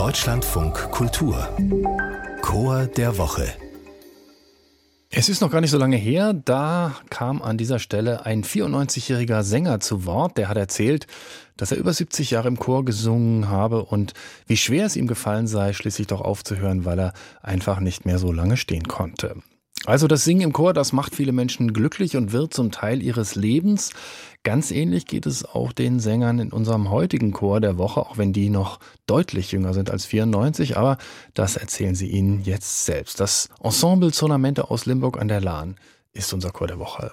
Deutschlandfunk Kultur. Chor der Woche. Es ist noch gar nicht so lange her, da kam an dieser Stelle ein 94-jähriger Sänger zu Wort, der hat erzählt, dass er über 70 Jahre im Chor gesungen habe und wie schwer es ihm gefallen sei, schließlich doch aufzuhören, weil er einfach nicht mehr so lange stehen konnte. Also das Singen im Chor, das macht viele Menschen glücklich und wird zum Teil ihres Lebens. Ganz ähnlich geht es auch den Sängern in unserem heutigen Chor der Woche, auch wenn die noch deutlich jünger sind als 94, aber das erzählen sie Ihnen jetzt selbst. Das Ensemble Zonamente aus Limburg an der Lahn ist unser Chor der Woche.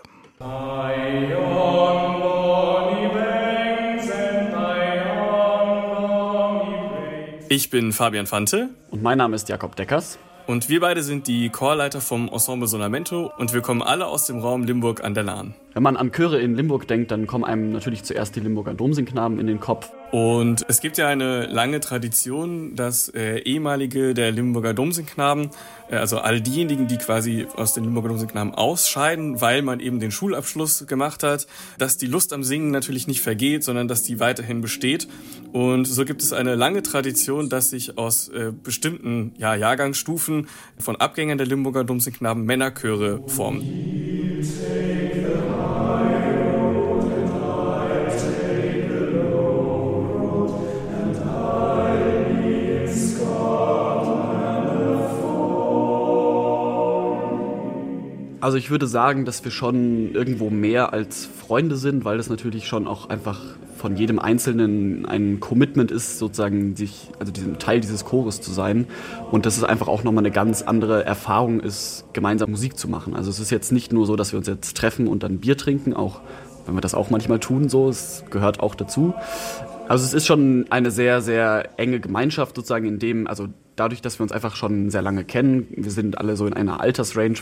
Ich bin Fabian Fante. Und mein Name ist Jakob Deckers. Und wir beide sind die Chorleiter vom Ensemble Sonamento und wir kommen alle aus dem Raum Limburg an der Lahn. Wenn man an Chöre in Limburg denkt, dann kommen einem natürlich zuerst die Limburger Domsingknaben in den Kopf. Und es gibt ja eine lange Tradition, dass äh, ehemalige der Limburger Domsingknaben, äh, also all diejenigen, die quasi aus den Limburger Domsingknaben ausscheiden, weil man eben den Schulabschluss gemacht hat, dass die Lust am Singen natürlich nicht vergeht, sondern dass die weiterhin besteht. Und so gibt es eine lange Tradition, dass sich aus äh, bestimmten ja, Jahrgangsstufen von Abgängern der Limburger Domsingknaben Männerchöre formen. Also ich würde sagen, dass wir schon irgendwo mehr als Freunde sind, weil das natürlich schon auch einfach von jedem Einzelnen ein Commitment ist, sozusagen sich, also diesen Teil dieses Chores zu sein. Und dass es einfach auch nochmal eine ganz andere Erfahrung ist, gemeinsam Musik zu machen. Also es ist jetzt nicht nur so, dass wir uns jetzt treffen und dann Bier trinken, auch wenn wir das auch manchmal tun, so, es gehört auch dazu. Also es ist schon eine sehr, sehr enge Gemeinschaft sozusagen, in dem, also dadurch, dass wir uns einfach schon sehr lange kennen, wir sind alle so in einer Altersrange,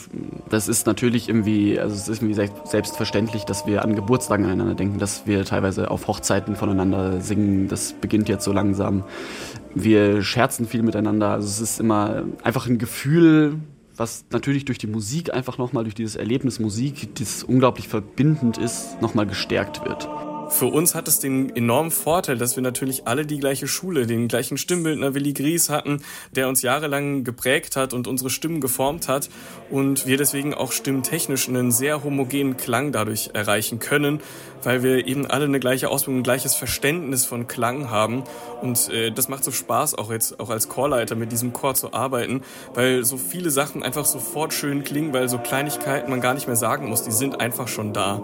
das ist natürlich irgendwie, also es ist irgendwie selbstverständlich, dass wir an Geburtstagen aneinander denken, dass wir teilweise auf Hochzeiten voneinander singen, das beginnt jetzt so langsam. Wir scherzen viel miteinander, also es ist immer einfach ein Gefühl, was natürlich durch die Musik einfach nochmal, durch dieses Erlebnis Musik, das unglaublich verbindend ist, nochmal gestärkt wird. Für uns hat es den enormen Vorteil, dass wir natürlich alle die gleiche Schule, den gleichen Stimmbildner Willi Gries hatten, der uns jahrelang geprägt hat und unsere Stimmen geformt hat und wir deswegen auch stimmtechnisch einen sehr homogenen Klang dadurch erreichen können, weil wir eben alle eine gleiche Ausbildung, ein gleiches Verständnis von Klang haben und äh, das macht so Spaß auch jetzt auch als Chorleiter mit diesem Chor zu arbeiten, weil so viele Sachen einfach sofort schön klingen, weil so Kleinigkeiten man gar nicht mehr sagen muss, die sind einfach schon da.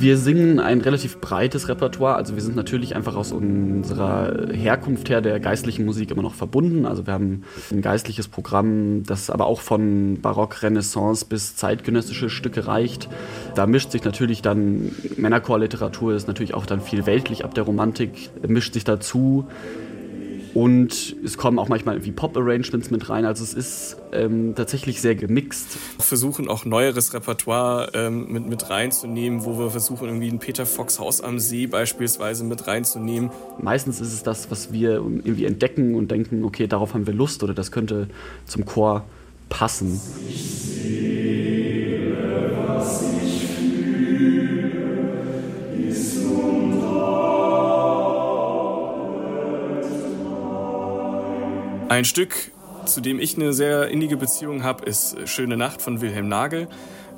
Wir singen ein relativ breites Repertoire. Also wir sind natürlich einfach aus unserer Herkunft her der geistlichen Musik immer noch verbunden. Also wir haben ein geistliches Programm, das aber auch von Barock, Renaissance bis zeitgenössische Stücke reicht. Da mischt sich natürlich dann Männerchorliteratur, ist natürlich auch dann viel weltlich ab der Romantik, mischt sich dazu. Und es kommen auch manchmal wie Pop-Arrangements mit rein. Also es ist ähm, tatsächlich sehr gemixt. Wir versuchen auch neueres Repertoire ähm, mit, mit reinzunehmen, wo wir versuchen, irgendwie ein Peter Fox Haus am See beispielsweise mit reinzunehmen. Meistens ist es das, was wir irgendwie entdecken und denken, okay, darauf haben wir Lust oder das könnte zum Chor passen. Ich sehe, was ich Ein Stück, zu dem ich eine sehr innige Beziehung habe, ist Schöne Nacht von Wilhelm Nagel.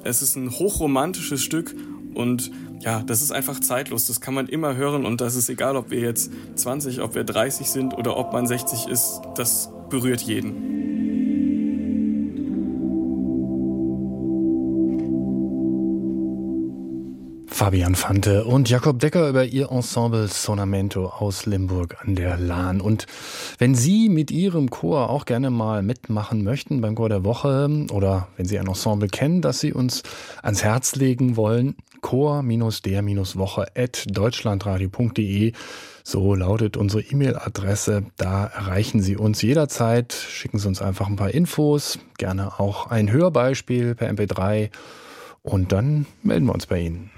Es ist ein hochromantisches Stück und ja, das ist einfach zeitlos. Das kann man immer hören und das ist egal, ob wir jetzt 20, ob wir 30 sind oder ob man 60 ist, das berührt jeden. Fabian Fante und Jakob Decker über ihr Ensemble Sonamento aus Limburg an der Lahn. Und wenn Sie mit Ihrem Chor auch gerne mal mitmachen möchten beim Chor der Woche oder wenn Sie ein Ensemble kennen, das Sie uns ans Herz legen wollen, chor-der-woche deutschlandradio.de. So lautet unsere E-Mail-Adresse. Da erreichen Sie uns jederzeit. Schicken Sie uns einfach ein paar Infos, gerne auch ein Hörbeispiel per MP3 und dann melden wir uns bei Ihnen.